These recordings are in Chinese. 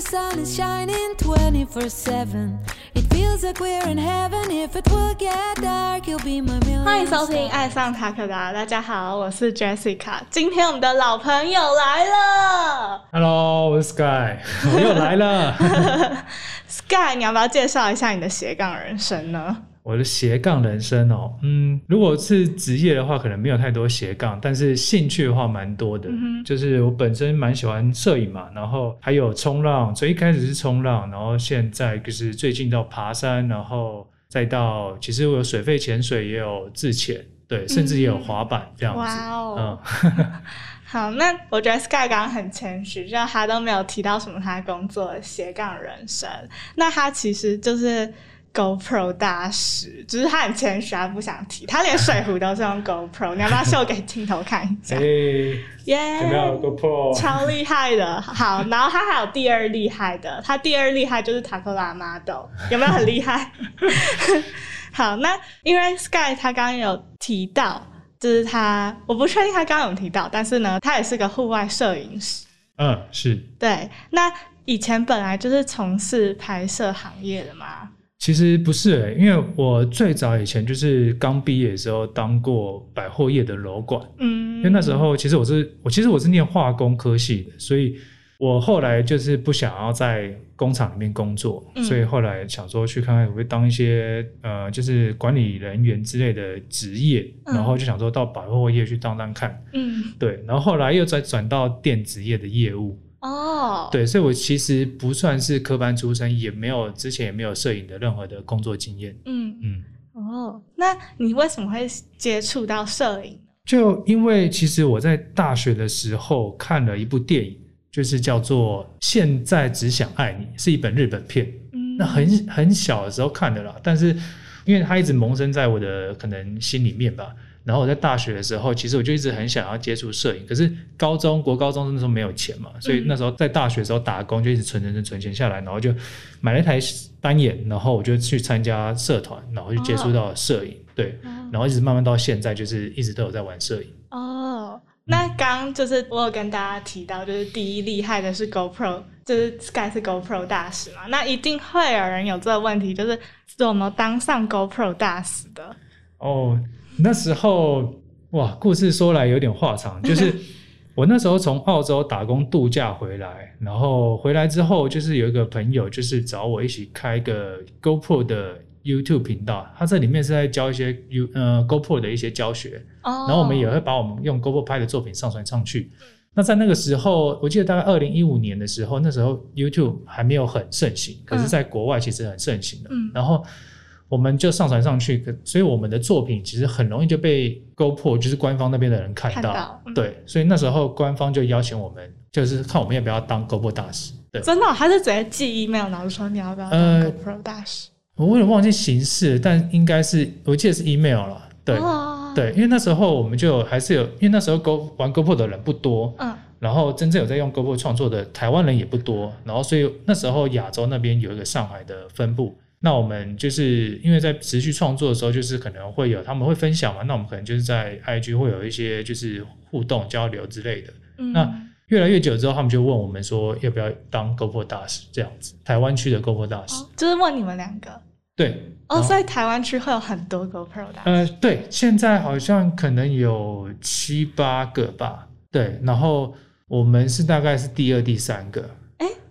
the sun is shining 24 7. It feels like we're in heaven. If it will get dark, you'll be my million. 欢迎收听《爱上塔克达》，大家好，我是 Jessica。今天我们的老朋友来了 Hello，我是 Sky，我又来了。，Sky，你要不要介绍一下你的斜杠人生呢？我的斜杠人生哦，嗯，如果是职业的话，可能没有太多斜杠，但是兴趣的话蛮多的。嗯哼就是我本身蛮喜欢摄影嘛，然后还有冲浪，所以一开始是冲浪，然后现在就是最近到爬山，然后再到其实我有水肺潜水，也有自潜，对，甚至也有滑板这样子。哇哦，嗯，好，那我觉得 Sky 刚刚很谦虚，就他都没有提到什么他工作的斜杠人生。那他其实就是 GoPro 大使，只是他很谦虚，他不想提。他连水壶都是用 GoPro，你要不要秀给镜头看一下？耶、耶、有没有 GoPro？超厉害的，好，然后他还有第二厉害的，他第二厉害就是塔克拉 model，有没有很厉害？好，那因为 Sky 他刚刚有提到，就是他，我不确定他刚刚有提到，但是呢，他也是个户外摄影师。嗯，是。对，那以前本来就是从事拍摄行业的嘛。其实不是、欸，因为我最早以前就是刚毕业的时候当过百货业的楼管，嗯，因为那时候其实我是我其实我是念化工科系的，所以我后来就是不想要在工厂里面工作，嗯。所以后来想说去看看会不会当一些呃就是管理人员之类的职业，嗯。然后就想说到百货业去当当看，嗯，对，然后后来又再转到电子业的业务，哦，，对，所以我其实不算是科班出身，也没有之前也没有摄影的任何的工作经验。嗯，嗯，哦，那你为什么会接触到摄影？就因为其实我在大学的时候看了一部电影，就是叫做《现在只想爱你》，是一本日本片。嗯，那很很小的时候看的啦，但是因为它一直萌生在我的可能心里面吧。然后我在大学的时候，其实我就一直很想要接触摄影，可是高中国高中那时候没有钱嘛，所以那时候在大学的时候打工就一直存存存存钱下来，然后就买了一台单眼，然后我就去参加社团，然后就接触到了摄影，对，然后一直慢慢到现在，就是一直都有在玩摄影。哦，那刚刚就是我有跟大家提到，就是第一厉害的是 GoPro，就是 Sky 是 GoPro 大使嘛，那一定会有人有这个问题，就是怎么当上 GoPro 大使的？哦，那时候哇，故事说来有点话长，就是 我那时候从澳洲打工度假回来，然后回来之后，就是有一个朋友，就是找我一起开一个 GoPro 的 YouTube 频道，他这里面是在教一些 U 呃 GoPro 的一些教学，哦，然后我们也会把我们用 GoPro 拍的作品上传上去。那在那个时候，我记得大概二零一五年的时候，那时候 YouTube 还没有很盛行，可是在国外其实很盛行的。嗯然后我们就上传上去，可所以我们的作品其实很容易就被 GoPro 就是官方那边的人看到。看到嗯对，所以那时候官方就邀请我们，就是看我们要不要当 GoPro 大使。对，真的哦、他是直接寄 email，然后就说你要不要当呃 GoPro 大使？我有点忘记形式，但应该是我记得是 email 了。对。哦，对，因为那时候我们就有还是有，因为那时候 Go 玩 GoPro 的人不多，嗯然后真正有在用 GoPro 创作的台湾人也不多，然后所以那时候亚洲那边有一个上海的分部，那我们就是因为在持续创作的时候，就是可能会有他们会分享嘛，那我们可能就是在 IG 会有一些就是互动交流之类的。嗯，那越来越久之后，他们就问我们说要不要当 GoPro 大使这样子，台湾区的 GoPro 大使。哦就是问你们两个对，哦，所以台湾区会有很多 GoPro 大使。呃，对，现在好像可能有七八个吧。对，然后我们是大概是第二、第三个。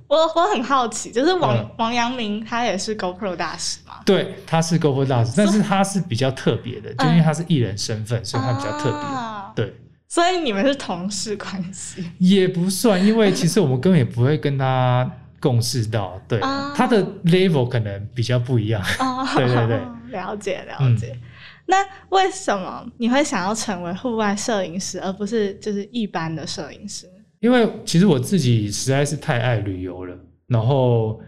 我我很好奇，就是王、嗯王阳明他也是 GoPro 大使吗？对，他是 GoPro 大使，但是他是比较特别的，就因为他是艺人身份，所以他比较特别。啊对，所以你们是同事关系也不算，因为其实我们根本也不会跟他共事到，对，啊他的 level 可能比较不一样。哦，对对对，了解了解。那为什么你会想要成为户外摄影师，而不是就是一般的摄影师？因为其实我自己实在是太爱旅游了，然后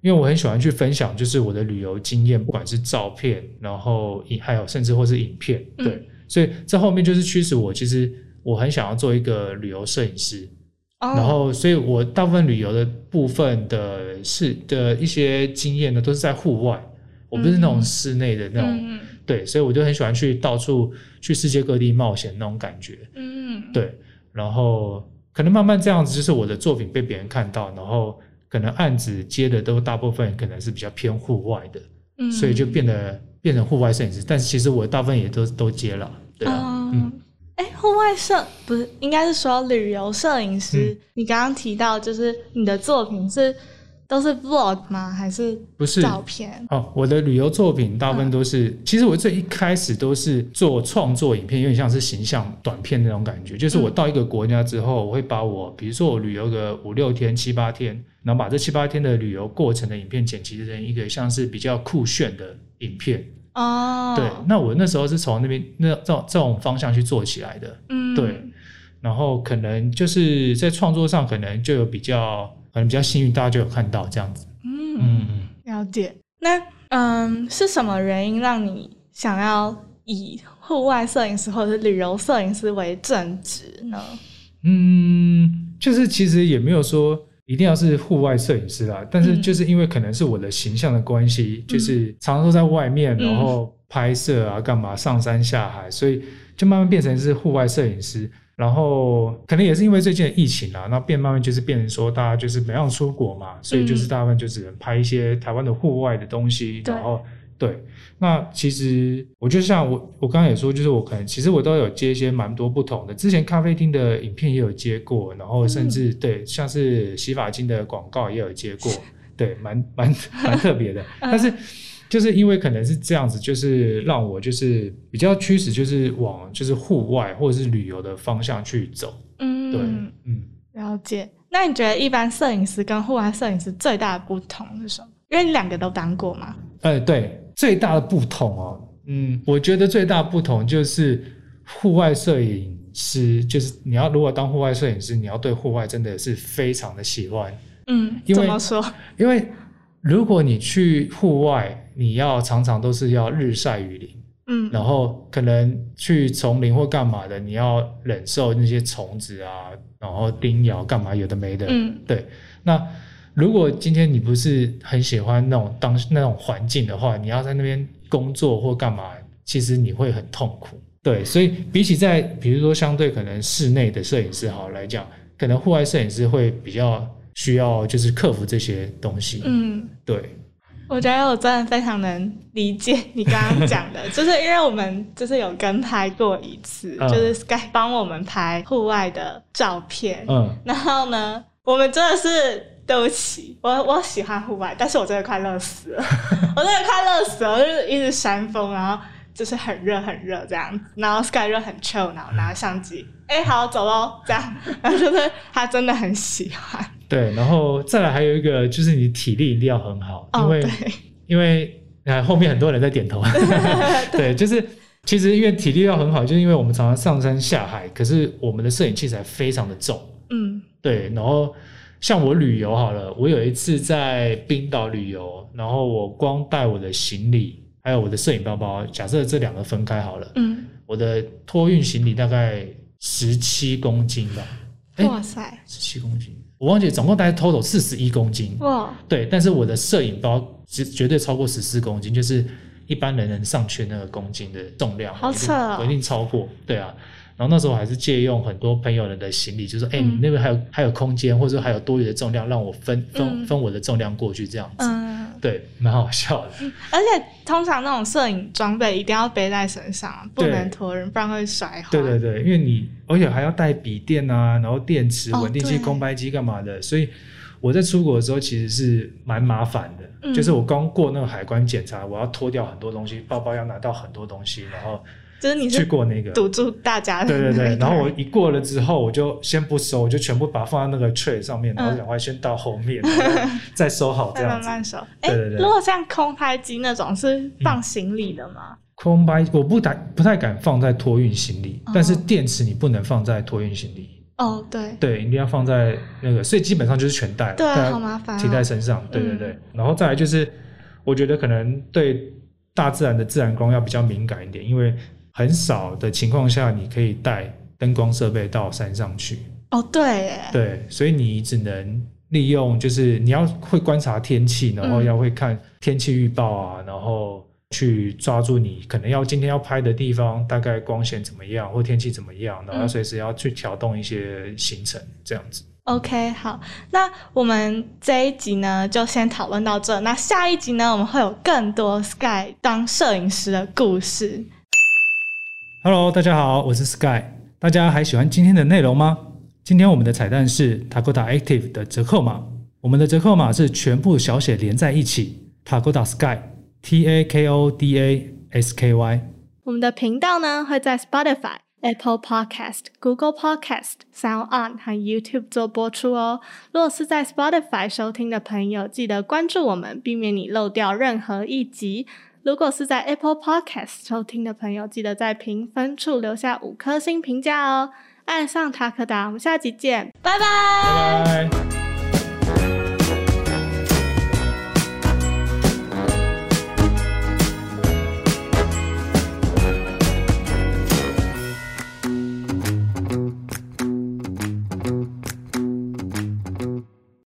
因为我很喜欢去分享，就是我的旅游经验，不管是照片，然后影还有甚至或是影片，嗯。对，所以这后面就是驱使我，其实我很想要做一个旅游摄影师，哦。然后所以我大部分旅游的部分的是的一些经验呢，都是在户外，我不是那种嗯。室内的那种，嗯。对，所以我就很喜欢去到处去世界各地冒险那种感觉，嗯，对，然后可能慢慢这样子，就是我的作品被别人看到，然后可能案子接的都大部分可能是比较偏户外的，嗯，所以就变得变成户外摄影师。但是其实我大部分也都都接了，对啊，哎、户外摄不是应该是说旅游摄影师？嗯你刚刚提到就是你的作品是都是 vlog 吗？还是不是照片？哦，我的旅游作品大部分都是，其实我最一开始都是做创作影片，有点像是形象短片那种感觉。就是我到一个国家之后，我会把我，比如说我旅游个五六天、七八天，然后把这七八天的旅游过程的影片剪辑成一个像是比较酷炫的影片。哦，对，那我那时候是从那边那这种这种方向去做起来的。嗯，对然后可能就是在创作上，可能就有比较，可能比较幸运，大家就有看到这样子。嗯，嗯嗯。了解。那嗯，是什么原因让你想要以户外摄影师或者是旅游摄影师为正职呢？嗯，就是其实也没有说一定要是户外摄影师啦，但是嗯就是因为可能是我的形象的关系，就是常常都在外面，嗯然后拍摄啊，干嘛上山下海，所以就慢慢变成是户外摄影师。然后可能也是因为最近的疫情啊，那变慢慢就是变成说大家就是没让出国嘛，所以就是大部分就只能拍一些台湾的户外的东西，对。然后对，那其实我就像我我刚刚也说，就是我可能其实我都有接一些蛮多不同的，之前咖啡厅的影片也有接过，然后甚至、对像是洗发精的广告也有接过，对，蛮蛮蛮特别的。但是就是因为可能是这样子，就是让我就是比较驱使，就是往就是户外或者是旅游的方向去走。嗯，对，嗯。了解。那你觉得一般摄影师跟户外摄影师最大的不同是什么？因为你两个都当过嘛。呃，对，最大的不同哦，嗯，我觉得最大的不同就是户外摄影师，就是你要如果当户外摄影师，你要对户外真的是非常的喜欢，嗯，因为怎么说？因为如果你去户外，你要常常都是要日晒雨淋，嗯。然后可能去丛林或干嘛的，你要忍受那些虫子啊，然后叮咬干嘛有的没的，嗯。对，那如果今天你不是很喜欢那种当那种环境的话，你要在那边工作或干嘛，其实你会很痛苦。对，所以比起在比如说相对可能室内的摄影师好来讲，可能户外摄影师会比较需要就是克服这些东西。嗯，对，我觉得我真的非常能理解你刚刚讲的，就是因为我们就是有跟拍过一次，嗯。就是 Sky 帮我们拍户外的照片，嗯，然后呢，我们真的是。对不起，我我喜欢户外，但是我真的快热死了，我真的快热死了，就是一直扇风，然后就是很热很热这样子，然后 Sky 就很 chill，然后拿相机，哎、好走喽，这样，然后就是他真的很喜欢，对，然后再来还有一个就是你体力一定要很好，因哦，为、对，因为 呃后面很多人在点头，对，就是其实因为体力要很好，就是因为我们常常上山下海，可是我们的摄影器材非常的重，嗯。对，然后像我旅游好了，我有一次在冰岛旅游，然后我光带我的行李还有我的摄影包包，假设这两个分开好了，嗯，我的托运行李大概十七公斤吧，哎哇塞，十七公斤，我忘记总共大概 total 四十一公斤，哇，对，但是我的摄影包绝绝对超过十四公斤，就是一般人能上去那个公斤的重量，好我一定扯哦。我一定超过，对啊。然后那时候还是借用很多朋友人的行李，就说：“哎、嗯你那边还有还有空间，或者说还有多余的重量，让我分分、嗯。分我的重量过去，这样子。嗯，对，蛮好笑的。而且通常那种摄影装备一定要背在身上，不能托人，不然会摔坏。对对对，因为你而且还要带笔电啊，然后电池、哦稳定器、对空拍机干嘛的，所以我在出国的时候其实是蛮麻烦的。嗯就是我刚过那个海关检查，我要脱掉很多东西，包包要拿到很多东西，然后去就是你去过那个。堵住大家的对对对，然后我一过了之后，我就先不收，我就全部把它放在那个 tray 上面，然后嗯赶快先到后面，再收好这再样子。慢慢收。哎，对对对如果像空拍机那种是放行李的吗？空拍我不敢不太敢放在托运行李，哦但是电池你不能放在托运行李。哦，对，对，一定要放在那个，所以基本上就是全带了，对啊好麻烦哦提在身上。对对对，然后再来就是，我觉得可能对大自然的自然光要比较敏感一点，因为很少的情况下你可以带灯光设备到山上去。哦对耶，对，所以你只能利用，就是你要会观察天气，然后嗯要会看天气预报啊，然后去抓住你可能要今天要拍的地方，大概光线怎么样或天气怎么样，然后嗯随时要去调动一些行程，这样子。OK，好，那我们这一集呢就先讨论到这。那下一集呢，我们会有更多 Sky 当摄影师的故事。Hello，大家好，我是 Sky。大家还喜欢今天的内容吗？今天我们的彩蛋是 Takoda Active 的折扣码，我们的折扣码是全部小写连在一起，Takoda Sky T A K O D A S K Y。我们的频道呢会在 Spotify、Apple Podcast、Google Podcast、Sound On 和 YouTube 做播出哦。若是在 Spotify 收听的朋友，记得关注我们，避免你漏掉任何一集。如果是在 Apple Podcast 收听的朋友，记得在评分处留下五颗星评价哦。爱上塔克达，我们下集见，拜拜。拜拜。